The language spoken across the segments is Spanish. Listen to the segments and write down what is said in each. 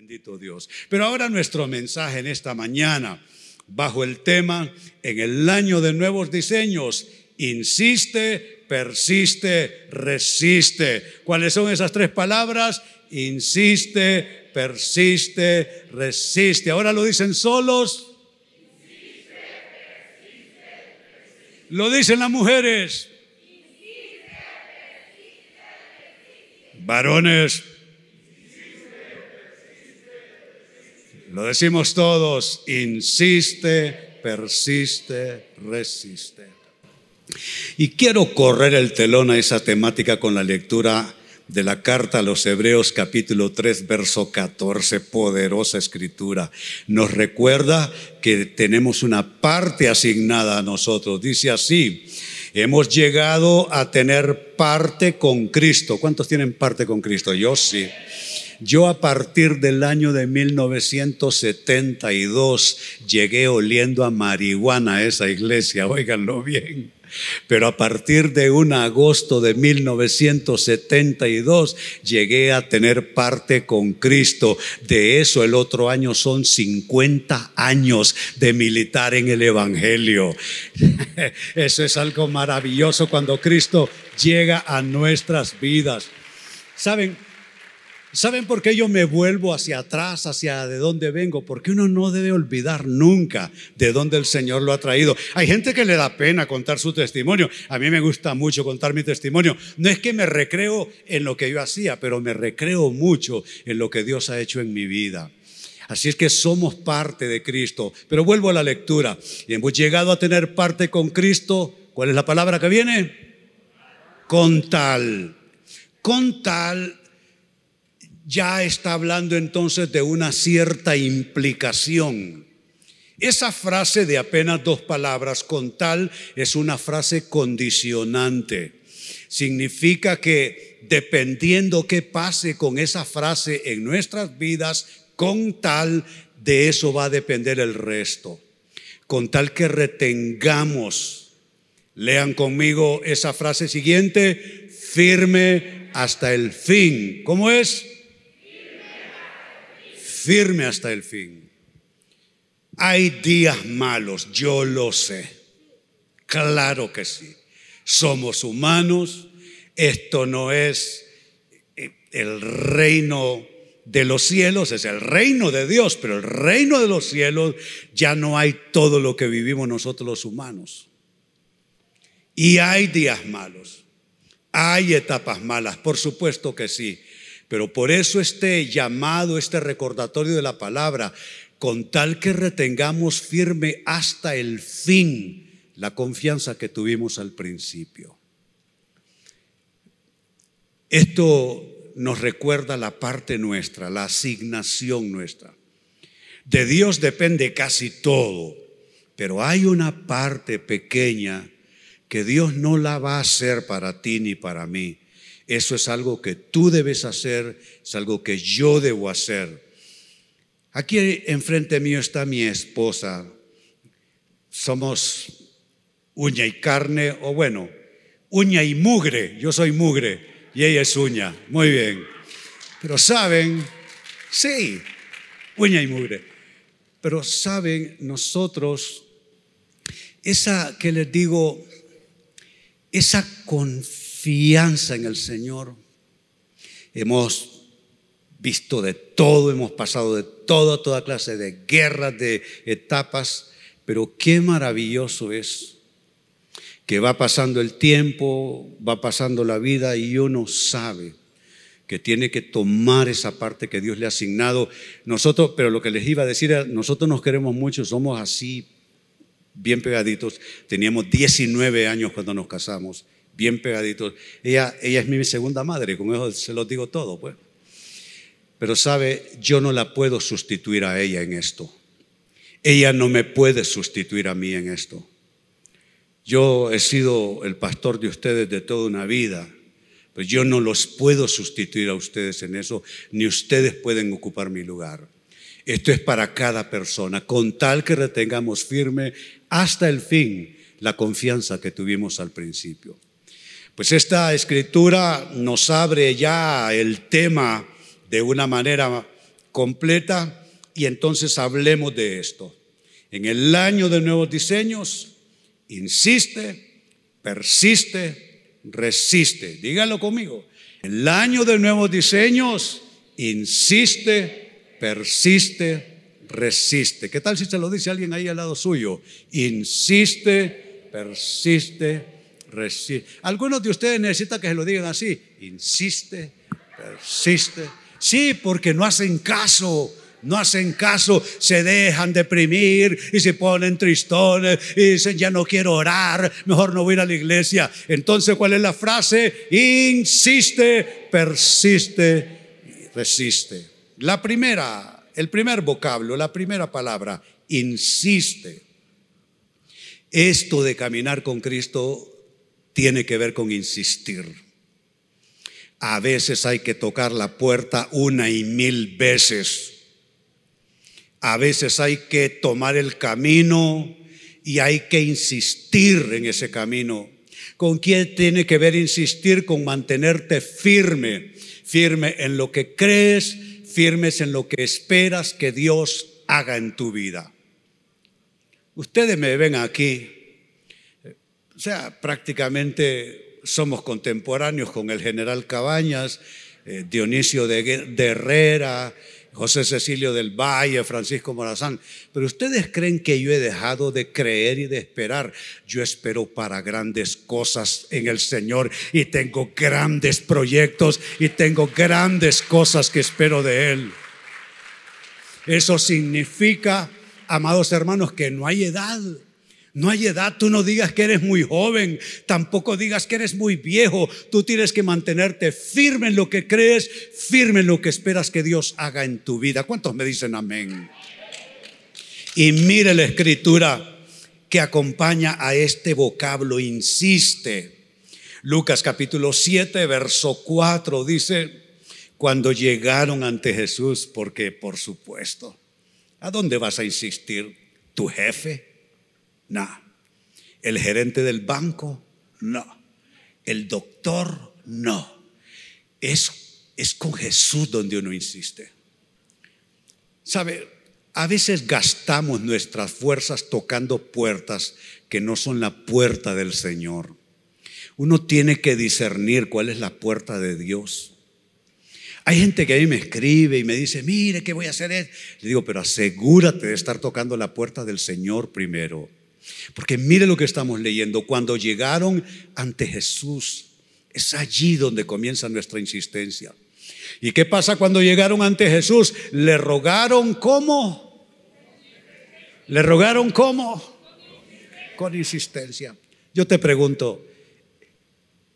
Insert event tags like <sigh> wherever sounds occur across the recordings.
Bendito Dios. Pero ahora nuestro mensaje en esta mañana, bajo el tema, en el año de nuevos diseños, insiste, persiste, resiste. ¿Cuáles son esas tres palabras? Insiste, persiste, resiste. Ahora lo dicen solos. Lo dicen las mujeres. Varones. Lo decimos todos, insiste, persiste, resiste. Y quiero correr el telón a esa temática con la lectura de la carta a los Hebreos capítulo 3, verso 14, poderosa escritura. Nos recuerda que tenemos una parte asignada a nosotros. Dice así, hemos llegado a tener parte con Cristo. ¿Cuántos tienen parte con Cristo? Yo sí. Yo a partir del año de 1972 llegué oliendo a marihuana a esa iglesia, óiganlo bien. Pero a partir de un agosto de 1972 llegué a tener parte con Cristo. De eso el otro año son 50 años de militar en el Evangelio. <laughs> Eso es algo maravilloso cuando Cristo llega a nuestras vidas. ¿Saben? ¿Saben por qué yo me vuelvo hacia atrás, hacia de dónde vengo? Porque uno no debe olvidar nunca de dónde el Señor lo ha traído. Hay gente que le da pena contar su testimonio. A mí me gusta mucho contar mi testimonio. No es que me recreo en lo que yo hacía, pero me recreo mucho en lo que Dios ha hecho en mi vida. Así es que somos parte de Cristo. Pero vuelvo a la lectura. Y hemos llegado a tener parte con Cristo. ¿Cuál es la palabra que viene? Con tal. Con tal ya está hablando entonces de una cierta implicación. Esa frase de apenas dos palabras, con tal, es una frase condicionante. Significa que dependiendo qué pase con esa frase en nuestras vidas, con tal, de eso va a depender el resto. Con tal que retengamos, lean conmigo esa frase siguiente, firme hasta el fin. ¿Cómo es? Firme hasta el fin. Hay días malos, yo lo sé. Claro que sí. Somos humanos. Esto no es eh, el reino de los cielos, es el reino de Dios, pero el reino de los cielos ya no hay todo lo que vivimos nosotros los humanos. Y hay días malos, hay etapas malas, por supuesto que sí. Pero por eso este llamado, este recordatorio de la palabra, con tal que retengamos firme hasta el fin la confianza que tuvimos al principio. Esto nos recuerda la parte nuestra, la asignación nuestra. De Dios depende casi todo, pero hay una parte pequeña que Dios no la va a hacer para ti ni para mí. Eso es algo que tú debes hacer, es algo que yo debo hacer. Aquí enfrente mío está mi esposa. Somos uña y carne, o bueno, uña y mugre. Yo soy mugre y ella es uña. Muy bien. Pero saben, sí, uña y mugre. Pero saben, nosotros, esa que les digo, esa confianza confianza en el Señor. Hemos visto de todo, hemos pasado de todo, toda clase de guerras, de etapas, pero qué maravilloso es que va pasando el tiempo, va pasando la vida y uno sabe que tiene que tomar esa parte que Dios le ha asignado. Nosotros, pero lo que les iba a decir, nosotros nos queremos mucho, somos así, bien pegaditos. Teníamos 19 años cuando nos casamos bien pegaditos. Ella, ella es mi segunda madre, con eso se lo digo todo, pues. Pero sabe, yo no la puedo sustituir a ella en esto. Ella no me puede sustituir a mí en esto. Yo he sido el pastor de ustedes de toda una vida, pero yo no los puedo sustituir a ustedes en eso, ni ustedes pueden ocupar mi lugar. Esto es para cada persona, con tal que retengamos firme hasta el fin la confianza que tuvimos al principio. Pues esta escritura nos abre ya el tema de una manera completa y entonces hablemos de esto. En el año de nuevos diseños, insiste, persiste, resiste. Dígalo conmigo. El año de nuevos diseños, insiste, persiste, resiste. ¿Qué tal si se lo dice alguien ahí al lado suyo? Insiste, persiste, resiste. Algunos de ustedes necesitan que se lo digan así. Insiste, persiste. Sí, porque no hacen caso. No hacen caso, se dejan deprimir y se ponen tristones y dicen, ya no quiero orar, mejor no voy a ir a la iglesia. Entonces, ¿cuál es la frase? Insiste, persiste, resiste. La primera, el primer vocablo, la primera palabra, insiste. Esto de caminar con Cristo tiene que ver con insistir. A veces hay que tocar la puerta una y mil veces. A veces hay que tomar el camino y hay que insistir en ese camino. ¿Con quién tiene que ver insistir? Con mantenerte firme, firme en lo que crees, firmes en lo que esperas que Dios haga en tu vida. Ustedes me ven aquí, o sea, prácticamente somos contemporáneos con el general Cabañas, eh, Dionisio de Herrera, José Cecilio del Valle, Francisco Morazán. Pero ustedes creen que yo he dejado de creer y de esperar. Yo espero para grandes cosas en el Señor y tengo grandes proyectos y tengo grandes cosas que espero de Él. Eso significa, amados hermanos, que no hay edad. No hay edad, tú no digas que eres muy joven, tampoco digas que eres muy viejo. Tú tienes que mantenerte firme en lo que crees, firme en lo que esperas que Dios haga en tu vida. ¿Cuántos me dicen amén? Y mire la escritura que acompaña a este vocablo, insiste. Lucas capítulo 7, verso 4 dice, cuando llegaron ante Jesús, porque por supuesto, ¿a dónde vas a insistir? ¿Tu jefe? No. El gerente del banco, no. El doctor, no. Es, es con Jesús donde uno insiste. ¿Sabe? A veces gastamos nuestras fuerzas tocando puertas que no son la puerta del Señor. Uno tiene que discernir cuál es la puerta de Dios. Hay gente que a mí me escribe y me dice, mire, ¿qué voy a hacer? Le digo, pero asegúrate de estar tocando la puerta del Señor primero. Porque mire lo que estamos leyendo. Cuando llegaron ante Jesús, es allí donde comienza nuestra insistencia. ¿Y qué pasa cuando llegaron ante Jesús? Le rogaron cómo. Le rogaron cómo. Con insistencia. Yo te pregunto,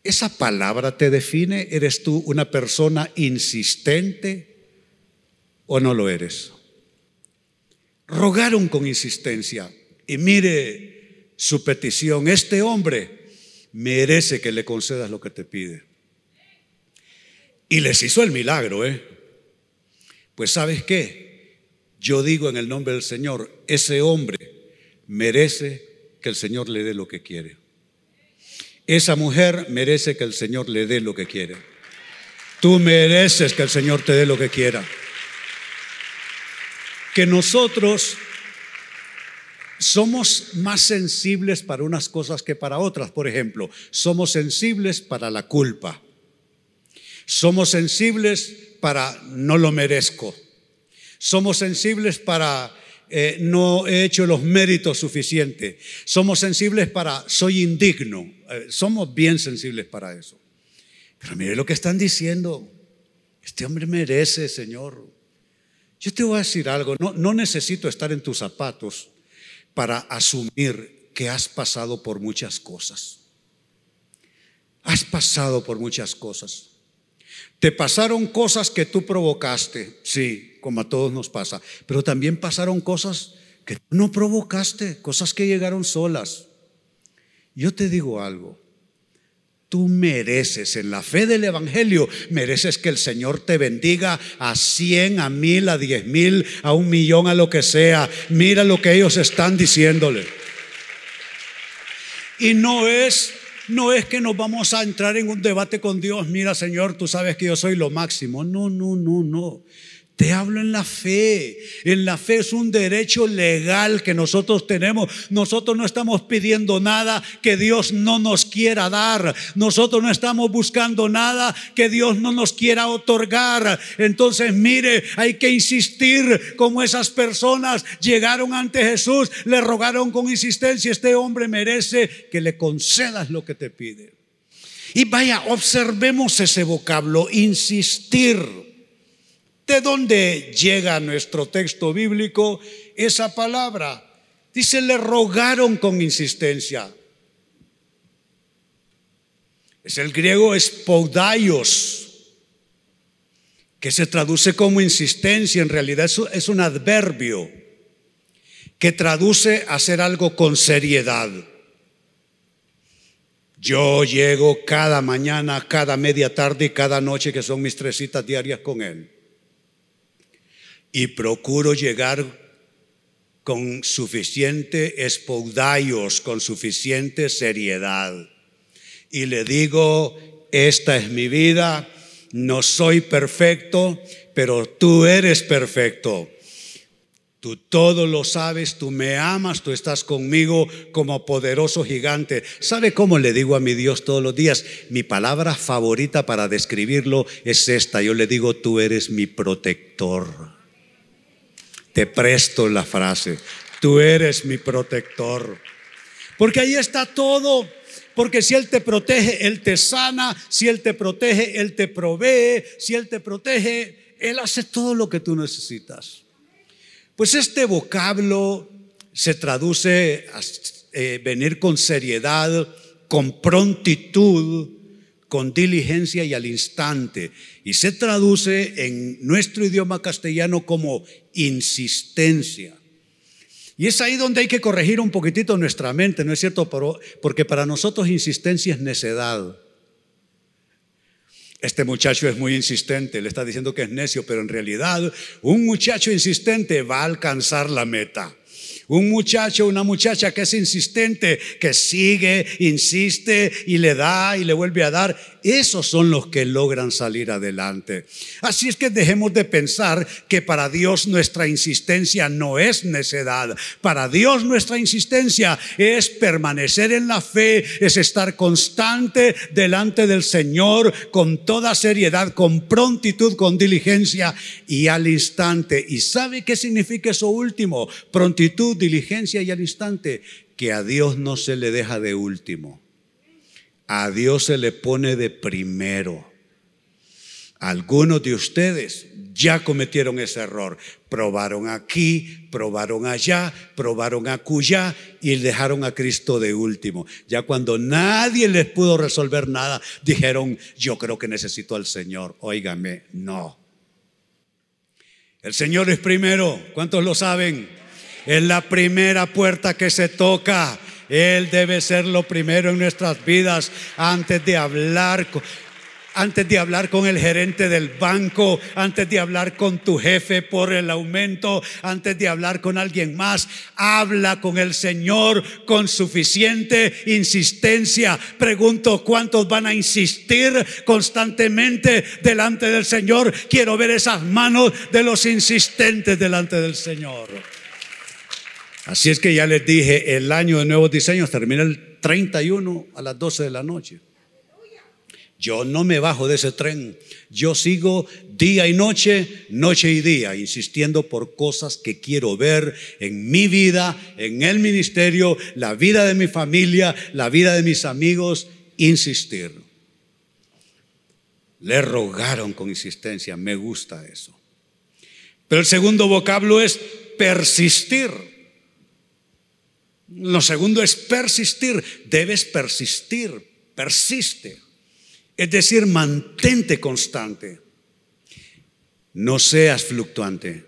¿esa palabra te define? ¿Eres tú una persona insistente o no lo eres? Rogaron con insistencia. Y mire su petición, este hombre merece que le concedas lo que te pide. Y les hizo el milagro, ¿eh? Pues sabes qué, yo digo en el nombre del Señor, ese hombre merece que el Señor le dé lo que quiere. Esa mujer merece que el Señor le dé lo que quiere. Tú mereces que el Señor te dé lo que quiera. Que nosotros somos más sensibles para unas cosas que para otras. Por ejemplo, somos sensibles para la culpa. Somos sensibles para no lo merezco. Somos sensibles para eh, no he hecho los méritos suficientes. Somos sensibles para soy indigno. Eh, somos bien sensibles para eso. Pero mire lo que están diciendo. Este hombre merece, Señor. Yo te voy a decir algo. No, no necesito estar en tus zapatos para asumir que has pasado por muchas cosas. Has pasado por muchas cosas. Te pasaron cosas que tú provocaste, sí, como a todos nos pasa, pero también pasaron cosas que tú no provocaste, cosas que llegaron solas. Yo te digo algo, tú mereces en la fe del Evangelio, mereces que el Señor te bendiga a cien, a mil, a diez mil, a un millón, a lo que sea. Mira lo que ellos están diciéndole. Y no es, no es que nos vamos a entrar en un debate con Dios. Mira, Señor, tú sabes que yo soy lo máximo. No, no, no, no. Te hablo en la fe. En la fe es un derecho legal que nosotros tenemos. Nosotros no estamos pidiendo nada que Dios no nos quiera dar. Nosotros no estamos buscando nada que Dios no nos quiera otorgar. Entonces, mire, hay que insistir como esas personas llegaron ante Jesús, le rogaron con insistencia, este hombre merece que le concedas lo que te pide. Y vaya, observemos ese vocablo, insistir. ¿De dónde llega nuestro texto bíblico esa palabra? Dice, le rogaron con insistencia. Es el griego espodaios, que se traduce como insistencia. En realidad es un adverbio que traduce hacer algo con seriedad. Yo llego cada mañana, cada media tarde y cada noche, que son mis tres citas diarias con Él y procuro llegar con suficiente espoudaios, con suficiente seriedad. Y le digo, esta es mi vida, no soy perfecto, pero tú eres perfecto. Tú todo lo sabes, tú me amas, tú estás conmigo como poderoso gigante. ¿Sabe cómo le digo a mi Dios todos los días? Mi palabra favorita para describirlo es esta. Yo le digo, tú eres mi protector. Te presto la frase, tú eres mi protector. Porque ahí está todo. Porque si Él te protege, Él te sana. Si Él te protege, Él te provee. Si Él te protege, Él hace todo lo que tú necesitas. Pues este vocablo se traduce a eh, venir con seriedad, con prontitud, con diligencia y al instante. Y se traduce en nuestro idioma castellano como insistencia. Y es ahí donde hay que corregir un poquitito nuestra mente, ¿no es cierto? Porque para nosotros insistencia es necedad. Este muchacho es muy insistente, le está diciendo que es necio, pero en realidad un muchacho insistente va a alcanzar la meta. Un muchacho, una muchacha que es insistente, que sigue, insiste y le da y le vuelve a dar, esos son los que logran salir adelante. Así es que dejemos de pensar que para Dios nuestra insistencia no es necedad. Para Dios nuestra insistencia es permanecer en la fe, es estar constante delante del Señor con toda seriedad, con prontitud, con diligencia y al instante. ¿Y sabe qué significa eso último? Prontitud diligencia y al instante, que a Dios no se le deja de último. A Dios se le pone de primero. Algunos de ustedes ya cometieron ese error. Probaron aquí, probaron allá, probaron acullá y dejaron a Cristo de último. Ya cuando nadie les pudo resolver nada, dijeron, yo creo que necesito al Señor. Óigame, no. El Señor es primero. ¿Cuántos lo saben? Es la primera puerta que se toca. Él debe ser lo primero en nuestras vidas antes de hablar antes de hablar con el gerente del banco, antes de hablar con tu jefe por el aumento, antes de hablar con alguien más, habla con el Señor con suficiente insistencia. Pregunto, ¿cuántos van a insistir constantemente delante del Señor? Quiero ver esas manos de los insistentes delante del Señor. Así es que ya les dije, el año de nuevos diseños termina el 31 a las 12 de la noche. Yo no me bajo de ese tren. Yo sigo día y noche, noche y día, insistiendo por cosas que quiero ver en mi vida, en el ministerio, la vida de mi familia, la vida de mis amigos, insistir. Le rogaron con insistencia, me gusta eso. Pero el segundo vocablo es persistir. Lo segundo es persistir. Debes persistir. Persiste. Es decir, mantente constante. No seas fluctuante.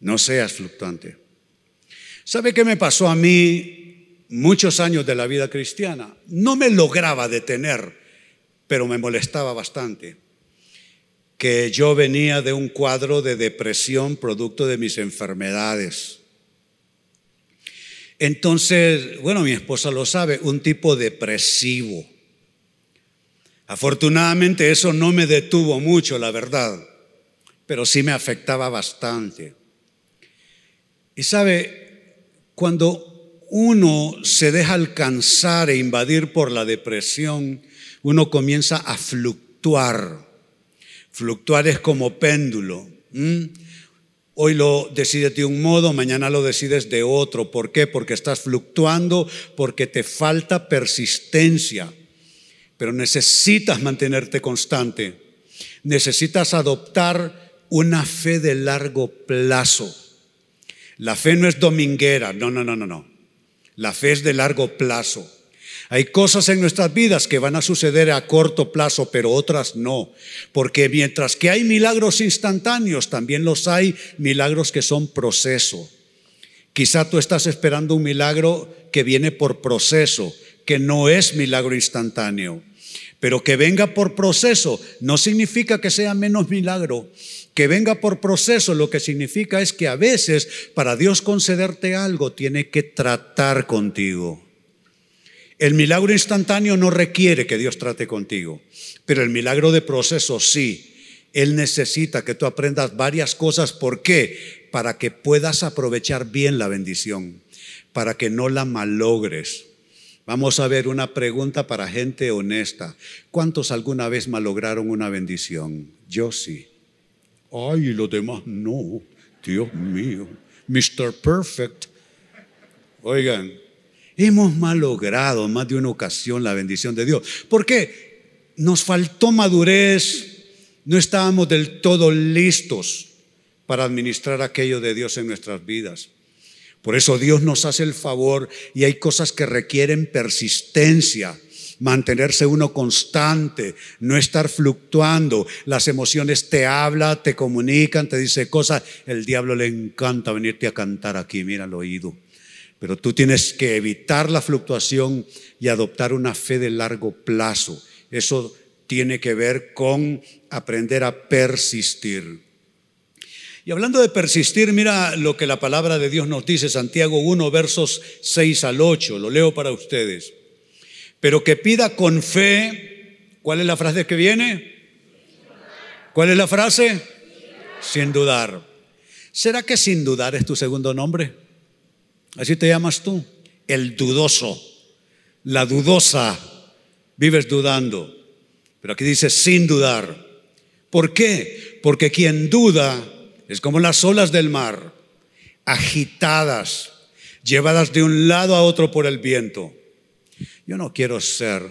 No seas fluctuante. ¿Sabe qué me pasó a mí muchos años de la vida cristiana? No me lograba detener, pero me molestaba bastante. Que yo venía de un cuadro de depresión producto de mis enfermedades entonces, bueno, mi esposa lo sabe, un tipo depresivo. Afortunadamente eso no me detuvo mucho, la verdad. pero sí me afectaba bastante. Y sabe, cuando uno se deja alcanzar e invadir por la depresión, uno comienza a fluctuar. Fluctuar es como péndulo. Hoy lo decides de un modo, mañana lo decides de otro. ¿Por qué? Porque estás fluctuando, porque te falta persistencia. Pero necesitas mantenerte constante. Necesitas adoptar una fe de largo plazo. La fe no es dominguera, no, no, no, no, no. La fe es de largo plazo. Hay cosas en nuestras vidas que van a suceder a corto plazo, pero otras no. Porque mientras que hay milagros instantáneos, también los hay milagros que son proceso. Quizá tú estás esperando un milagro que viene por proceso, que no es milagro instantáneo. Pero que venga por proceso no significa que sea menos milagro. Que venga por proceso lo que significa es que a veces para Dios concederte algo tiene que tratar contigo. El milagro instantáneo no requiere que Dios trate contigo, pero el milagro de proceso sí. Él necesita que tú aprendas varias cosas. ¿Por qué? Para que puedas aprovechar bien la bendición, para que no la malogres. Vamos a ver una pregunta para gente honesta. ¿Cuántos alguna vez malograron una bendición? Yo sí. Ay, los demás no. Dios mío. Mr. Perfect. Oigan, Hemos malogrado más de una ocasión la bendición de Dios. ¿Por qué? Nos faltó madurez, no estábamos del todo listos para administrar aquello de Dios en nuestras vidas. Por eso Dios nos hace el favor y hay cosas que requieren persistencia, mantenerse uno constante, no estar fluctuando. Las emociones te hablan, te comunican, te dice cosas. El diablo le encanta venirte a cantar aquí, mira el oído. Pero tú tienes que evitar la fluctuación y adoptar una fe de largo plazo. Eso tiene que ver con aprender a persistir. Y hablando de persistir, mira lo que la palabra de Dios nos dice, Santiago 1, versos 6 al 8, lo leo para ustedes. Pero que pida con fe, ¿cuál es la frase que viene? ¿Cuál es la frase? Sin dudar. ¿Será que sin dudar es tu segundo nombre? Así te llamas tú, el dudoso, la dudosa. Vives dudando. Pero aquí dice sin dudar. ¿Por qué? Porque quien duda es como las olas del mar, agitadas, llevadas de un lado a otro por el viento. Yo no quiero ser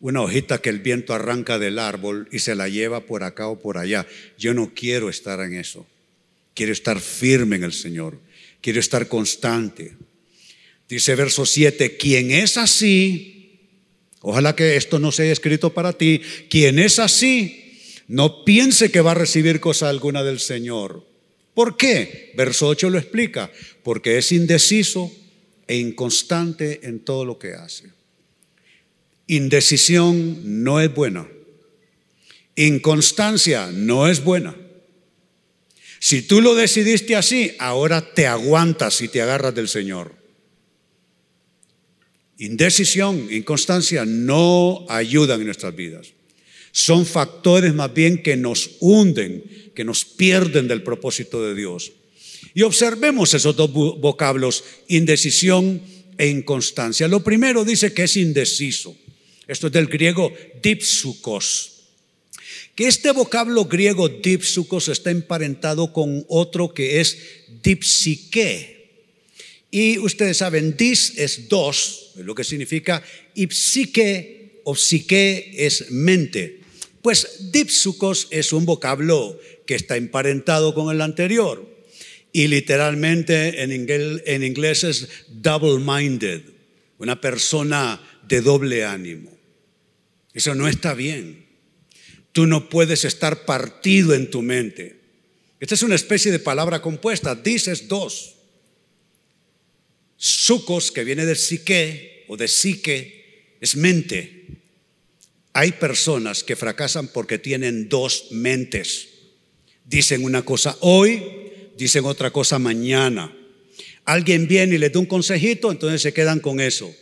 una hojita que el viento arranca del árbol y se la lleva por acá o por allá. Yo no quiero estar en eso. Quiero estar firme en el Señor. Quiero estar constante. Dice verso 7, quien es así, ojalá que esto no sea escrito para ti, quien es así, no piense que va a recibir cosa alguna del Señor. ¿Por qué? Verso 8 lo explica, porque es indeciso e inconstante en todo lo que hace. Indecisión no es buena. Inconstancia no es buena. Si tú lo decidiste así, ahora te aguantas y te agarras del Señor. Indecisión, inconstancia no ayudan en nuestras vidas. Son factores más bien que nos hunden, que nos pierden del propósito de Dios. Y observemos esos dos vocablos, indecisión e inconstancia. Lo primero dice que es indeciso. Esto es del griego dipsukos que este vocablo griego dipsukos está emparentado con otro que es dipsique. Y ustedes saben, dis es dos, lo que significa, y psique o psique es mente. Pues dipsukos es un vocablo que está emparentado con el anterior. Y literalmente en inglés, en inglés es double-minded, una persona de doble ánimo. Eso no está bien. Tú no puedes estar partido en tu mente. Esta es una especie de palabra compuesta. Dices dos. Sucos, que viene de psique o de psique, es mente. Hay personas que fracasan porque tienen dos mentes. Dicen una cosa hoy, dicen otra cosa mañana. Alguien viene y les da un consejito, entonces se quedan con eso.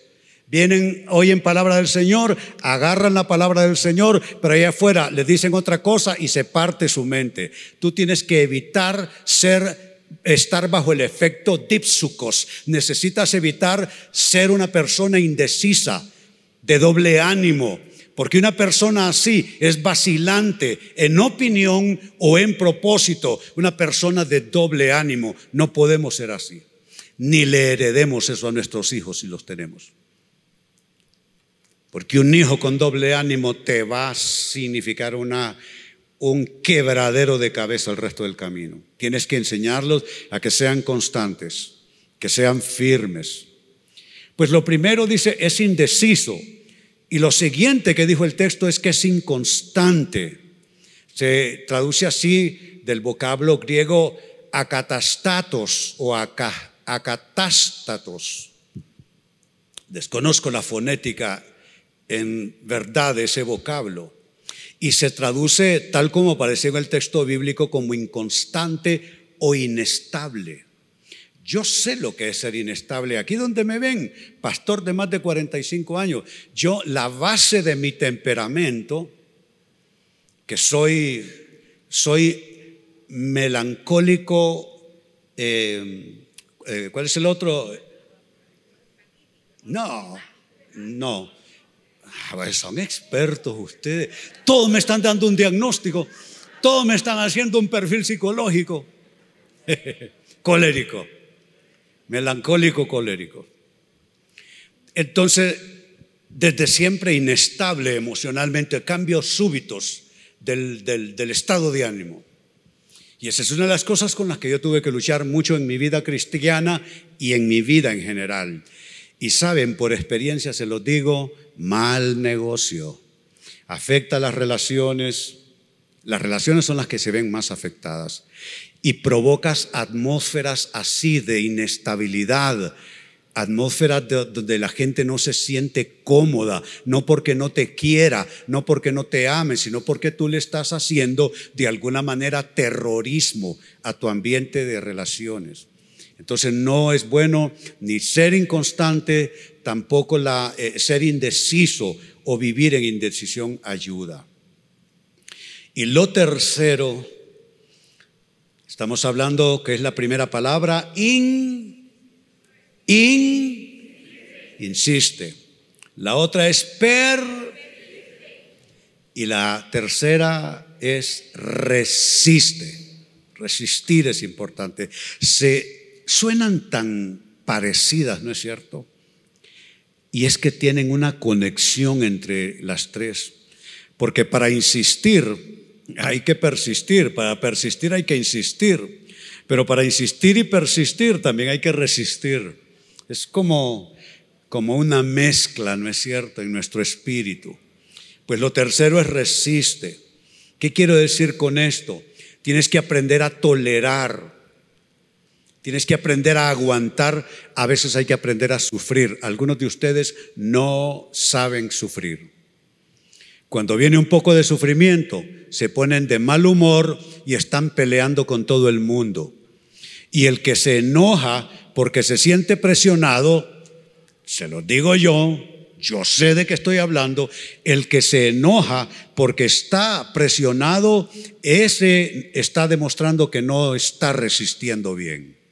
Vienen, oyen palabra del Señor, agarran la palabra del Señor, pero allá afuera les dicen otra cosa y se parte su mente. Tú tienes que evitar ser estar bajo el efecto dipsucos. Necesitas evitar ser una persona indecisa, de doble ánimo, porque una persona así es vacilante en opinión o en propósito, una persona de doble ánimo. No podemos ser así, ni le heredemos eso a nuestros hijos si los tenemos. Porque un hijo con doble ánimo te va a significar una, un quebradero de cabeza el resto del camino. Tienes que enseñarlos a que sean constantes, que sean firmes. Pues lo primero dice es indeciso. Y lo siguiente que dijo el texto es que es inconstante. Se traduce así del vocablo griego acatastatos o acatástatos. Desconozco la fonética en verdad ese vocablo. Y se traduce tal como aparece en el texto bíblico como inconstante o inestable. Yo sé lo que es ser inestable. Aquí donde me ven, pastor de más de 45 años, yo la base de mi temperamento, que soy, soy melancólico, eh, eh, ¿cuál es el otro? No, no. Ah, son expertos ustedes. Todos me están dando un diagnóstico. Todos me están haciendo un perfil psicológico. <laughs> colérico. Melancólico, colérico. Entonces, desde siempre inestable emocionalmente, cambios súbitos del, del estado de ánimo. Y esa es una de las cosas con las que yo tuve que luchar mucho en mi vida cristiana y en mi vida en general. Y saben, por experiencia se los digo, mal negocio. Afecta las relaciones. Las relaciones son las que se ven más afectadas. Y provocas atmósferas así de inestabilidad, atmósferas donde la gente no se siente cómoda, no porque no te quiera, no porque no te ame, sino porque tú le estás haciendo de alguna manera terrorismo a tu ambiente de relaciones. Entonces no es bueno ni ser inconstante, tampoco la, eh, ser indeciso o vivir en indecisión ayuda. Y lo tercero, estamos hablando que es la primera palabra, in, in, insiste. La otra es per y la tercera es resiste. Resistir es importante. Se suenan tan parecidas, ¿no es cierto? Y es que tienen una conexión entre las tres. Porque para insistir hay que persistir, para persistir hay que insistir. Pero para insistir y persistir también hay que resistir. Es como, como una mezcla, ¿no es cierto?, en nuestro espíritu. Pues lo tercero es resiste. ¿Qué quiero decir con esto? Tienes que aprender a tolerar Tienes que aprender a aguantar, a veces hay que aprender a sufrir. Algunos de ustedes no saben sufrir. Cuando viene un poco de sufrimiento, se ponen de mal humor y están peleando con todo el mundo. Y el que se enoja porque se siente presionado, se lo digo yo, yo sé de qué estoy hablando, el que se enoja porque está presionado, ese está demostrando que no está resistiendo bien.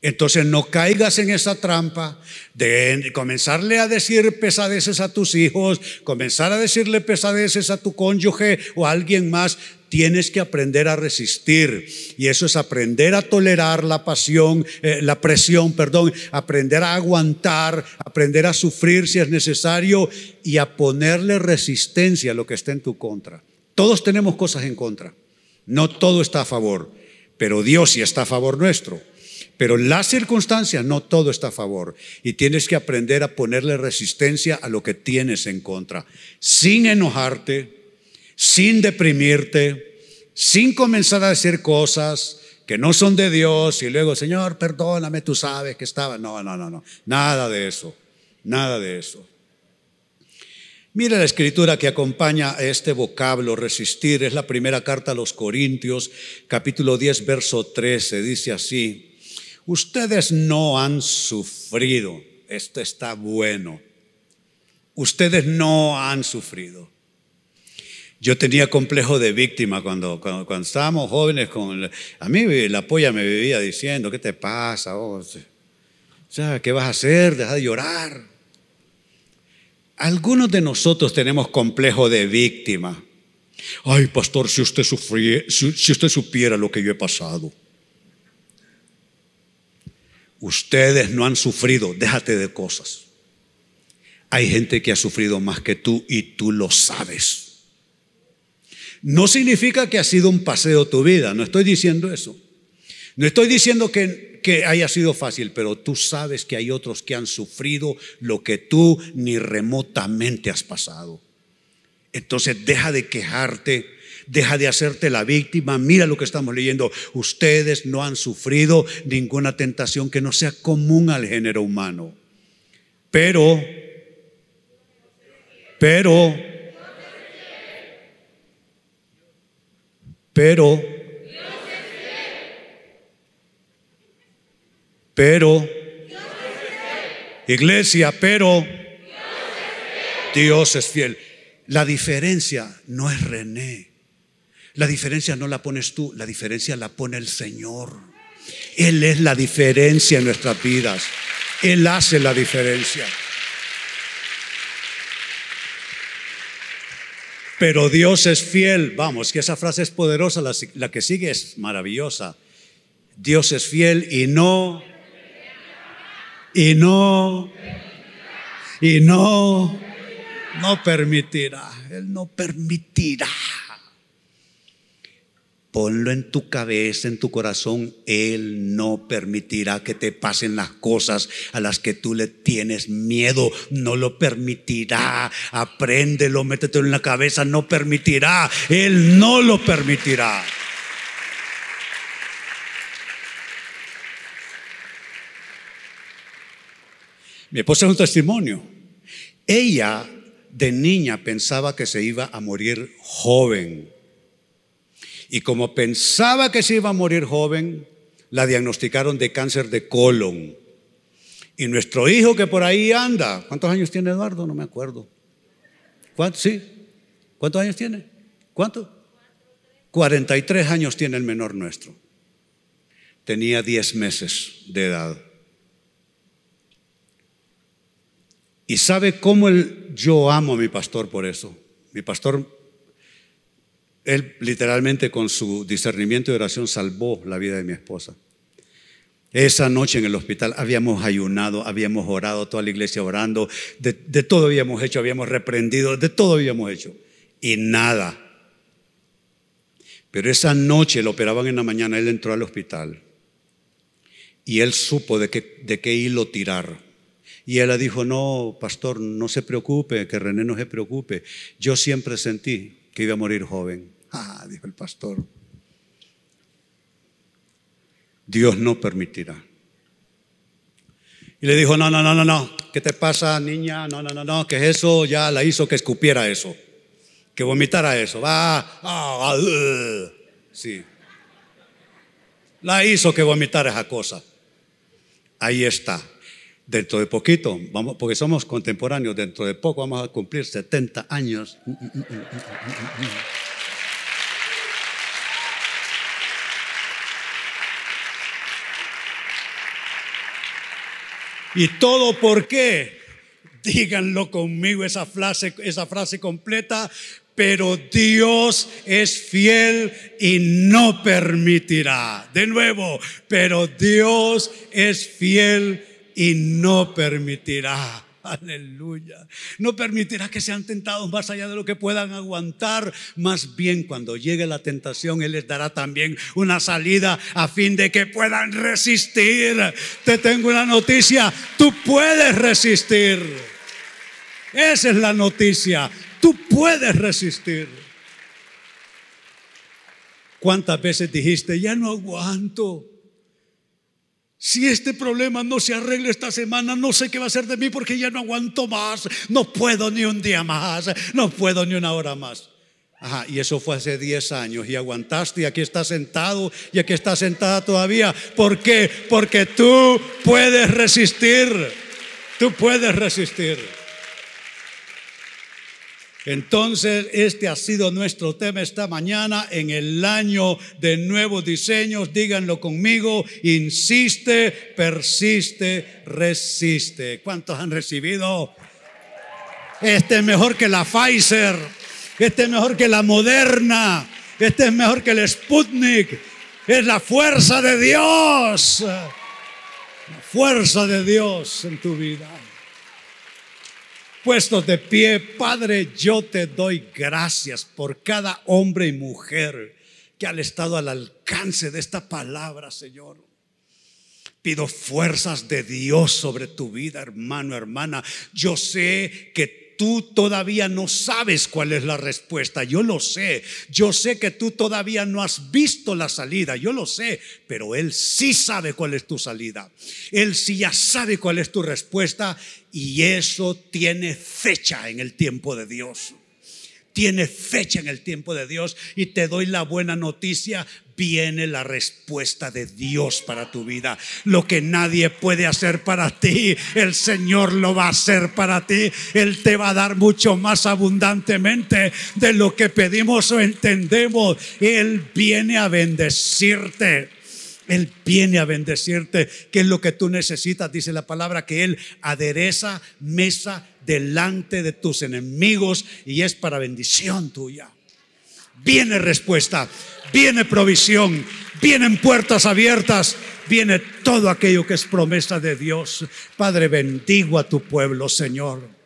Entonces no caigas en esa trampa de comenzarle a decir pesadeces a tus hijos, comenzar a decirle pesadeces a tu cónyuge o a alguien más. Tienes que aprender a resistir y eso es aprender a tolerar la pasión, eh, la presión, perdón, aprender a aguantar, aprender a sufrir si es necesario y a ponerle resistencia a lo que está en tu contra. Todos tenemos cosas en contra, no todo está a favor, pero Dios sí está a favor nuestro. Pero las circunstancias no todo está a favor y tienes que aprender a ponerle resistencia a lo que tienes en contra, sin enojarte, sin deprimirte, sin comenzar a decir cosas que no son de Dios y luego, Señor, perdóname, tú sabes que estaba. No, no, no, no, nada de eso, nada de eso. Mira la escritura que acompaña a este vocablo, resistir, es la primera carta a los Corintios, capítulo 10, verso 13, dice así. Ustedes no han sufrido. Esto está bueno. ustedes no han sufrido. Yo tenía complejo de víctima cuando, cuando, estábamos jóvenes. A mí la polla me vivía diciendo, ¿qué te pasa? Oh, sea, ¿qué vas a hacer? Deja de llorar. Algunos de nosotros tenemos complejo de víctima. Ay, pastor, si usted, si usted supiera lo que yo he pasado. Ustedes no han sufrido, déjate de cosas. Hay gente que ha sufrido más que tú y tú lo sabes. No significa que ha sido un paseo tu vida, no estoy diciendo eso. No estoy diciendo que, que, haya sido fácil, pero tú sabes que hay otros que han sufrido lo que tú ni remotamente has pasado. Entonces deja de quejarte, deja de hacerte la víctima. Mira lo que estamos leyendo. Ustedes no han sufrido ninguna tentación que no sea común al género humano. Pero, pero, pero, pero, iglesia, pero Dios es fiel. La diferencia no es René. La diferencia no la pones tú, la diferencia la pone el Señor. Él es la diferencia en nuestras vidas. Él hace la diferencia. Pero Dios es fiel. Vamos, que esa frase es poderosa, la, que sigue es maravillosa. Dios es fiel y no, y no, y no, no permitirá. Él no permitirá. Ponlo en tu cabeza, en tu corazón. Él no permitirá que te pasen las cosas a las que tú le tienes miedo. No lo permitirá. Apréndelo, métetelo en la cabeza. No permitirá. Él no lo permitirá. Mi esposa es un testimonio. Ella de niña pensaba que se iba a morir joven y como pensaba que se iba a morir joven, la diagnosticaron de cáncer de colon. Y nuestro hijo que por ahí anda, ¿cuántos años tiene Eduardo? No me acuerdo. ¿Cuántos? Sí. ¿Cuántos años tiene? ¿Cuánto? 43 años tiene el menor nuestro. Tenía 10 meses de edad. Y sabe cómo el, yo amo a mi pastor por eso. Mi pastor él literalmente con su discernimiento y oración salvó la vida de mi esposa. Esa noche en el hospital habíamos ayunado, habíamos orado, toda la iglesia orando, de, todo habíamos hecho, habíamos reprendido, de todo habíamos hecho. Y nada. Pero esa noche lo operaban en la mañana, él entró al hospital y él supo de qué, hilo tirar. Y ella dijo, no, pastor, no se preocupe, que René no se preocupe. Yo siempre sentí que iba a morir joven. Ah, dijo el pastor. Dios no permitirá. Y le dijo, no, no, no, no, no. ¿Qué te pasa, niña? No, no, no, no. Que eso ya la hizo que escupiera eso. Que vomitara eso. Va. Ah, ah, uh. sí. La hizo que vomitara esa cosa. Ahí está. Dentro de poquito, vamos, porque somos contemporáneos, dentro de poco vamos a cumplir 70 años. ¿Y todo por qué? Díganlo conmigo esa frase, esa frase completa. Pero Dios es fiel y no permitirá. De nuevo, pero Dios es fiel y no permitirá Aleluya. No permitirá que sean tentados más allá de lo que puedan aguantar. Más bien cuando llegue la tentación, Él les dará también una salida a fin de que puedan resistir. Te tengo una noticia. Tú puedes resistir. Esa es la noticia. Tú puedes resistir. ¿Cuántas veces dijiste, ya no aguanto? Si este problema no se arregla esta semana, no sé qué va a ser de mí porque ya no aguanto más. No puedo ni un día más. No puedo ni una hora más. Ajá, y eso fue hace 10 años y aguantaste y aquí estás sentado y aquí estás sentada todavía. ¿Por qué? Porque tú puedes resistir. Tú puedes resistir. Entonces, este ha sido nuestro tema esta mañana en el año de nuevos diseños. Díganlo conmigo, insiste, persiste, resiste. ¿Cuántos han recibido? Este es mejor que la Pfizer, este es mejor que la Moderna, este es mejor que el Sputnik. Es la fuerza de Dios, la fuerza de Dios en tu vida puestos de pie, Padre, yo te doy gracias por cada hombre y mujer que han estado al alcance de esta palabra, Señor. Pido fuerzas de Dios sobre tu vida, hermano, hermana. Yo sé que tú todavía no sabes cuál es la respuesta. Yo lo sé. Yo sé que tú todavía no has visto la salida. Yo lo sé. Pero Él sí sabe cuál es tu salida. Él sí ya sabe cuál es tu respuesta. Y eso tiene fecha en el tiempo de Dios tiene fecha en el tiempo de Dios y te doy la buena noticia, viene la respuesta de Dios para tu vida. Lo que nadie puede hacer para ti, el Señor lo va a hacer para ti. Él te va a dar mucho más abundantemente de lo que pedimos o entendemos. Él viene a bendecirte. Él viene a bendecirte, que es lo que tú necesitas, dice la palabra, que Él adereza mesa delante de tus enemigos y es para bendición tuya. Viene respuesta, viene provisión, vienen puertas abiertas, viene todo aquello que es promesa de Dios. Padre, bendigo a tu pueblo, Señor.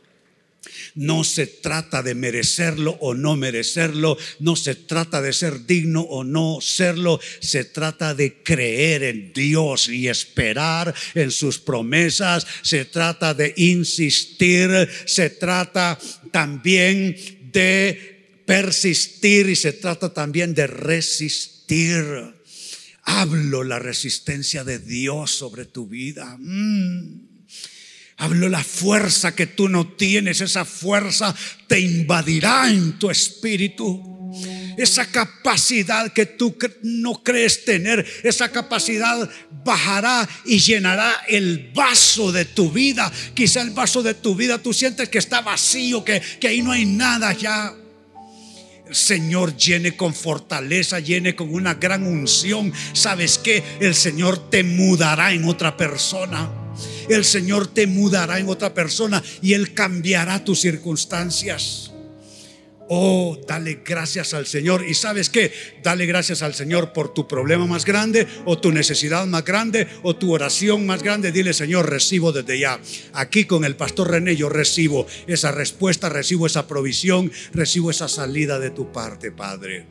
No se trata de merecerlo o no merecerlo, no se trata de ser digno o no serlo, se trata de creer en Dios y esperar en sus promesas, se trata de insistir, se trata también de persistir y se trata también de resistir. Hablo la resistencia de Dios sobre tu vida. Mm. Hablo la fuerza que tú no tienes. Esa fuerza te invadirá en tu espíritu. Esa capacidad que tú no crees tener, esa capacidad bajará y llenará el vaso de tu vida. Quizá el vaso de tu vida tú sientes que está vacío, que, que ahí no hay nada ya. Señor llene con fortaleza, llene con una gran unción. ¿Sabes que El Señor te mudará en otra persona. El Señor te mudará en otra persona y Él cambiará tus circunstancias. Oh, dale gracias al Señor. ¿Y sabes qué? Dale gracias al Señor por tu problema más grande o tu necesidad más grande o tu oración más grande. Dile, Señor, recibo desde ya. Aquí con el pastor René yo recibo esa respuesta, recibo esa provisión, recibo esa salida de tu parte, Padre.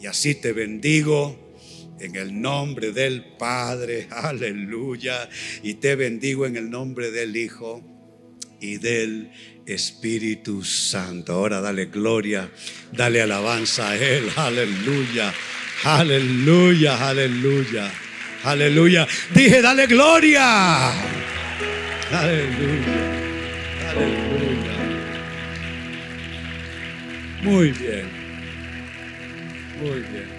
Y así te bendigo en el nombre del Padre. Aleluya. Y te bendigo en el nombre del Hijo y del Espíritu Santo. Ahora dale gloria, dale alabanza a Él. Aleluya, aleluya, aleluya, aleluya. Dije, dale gloria. Aleluya, aleluya. Muy bien, muy bien.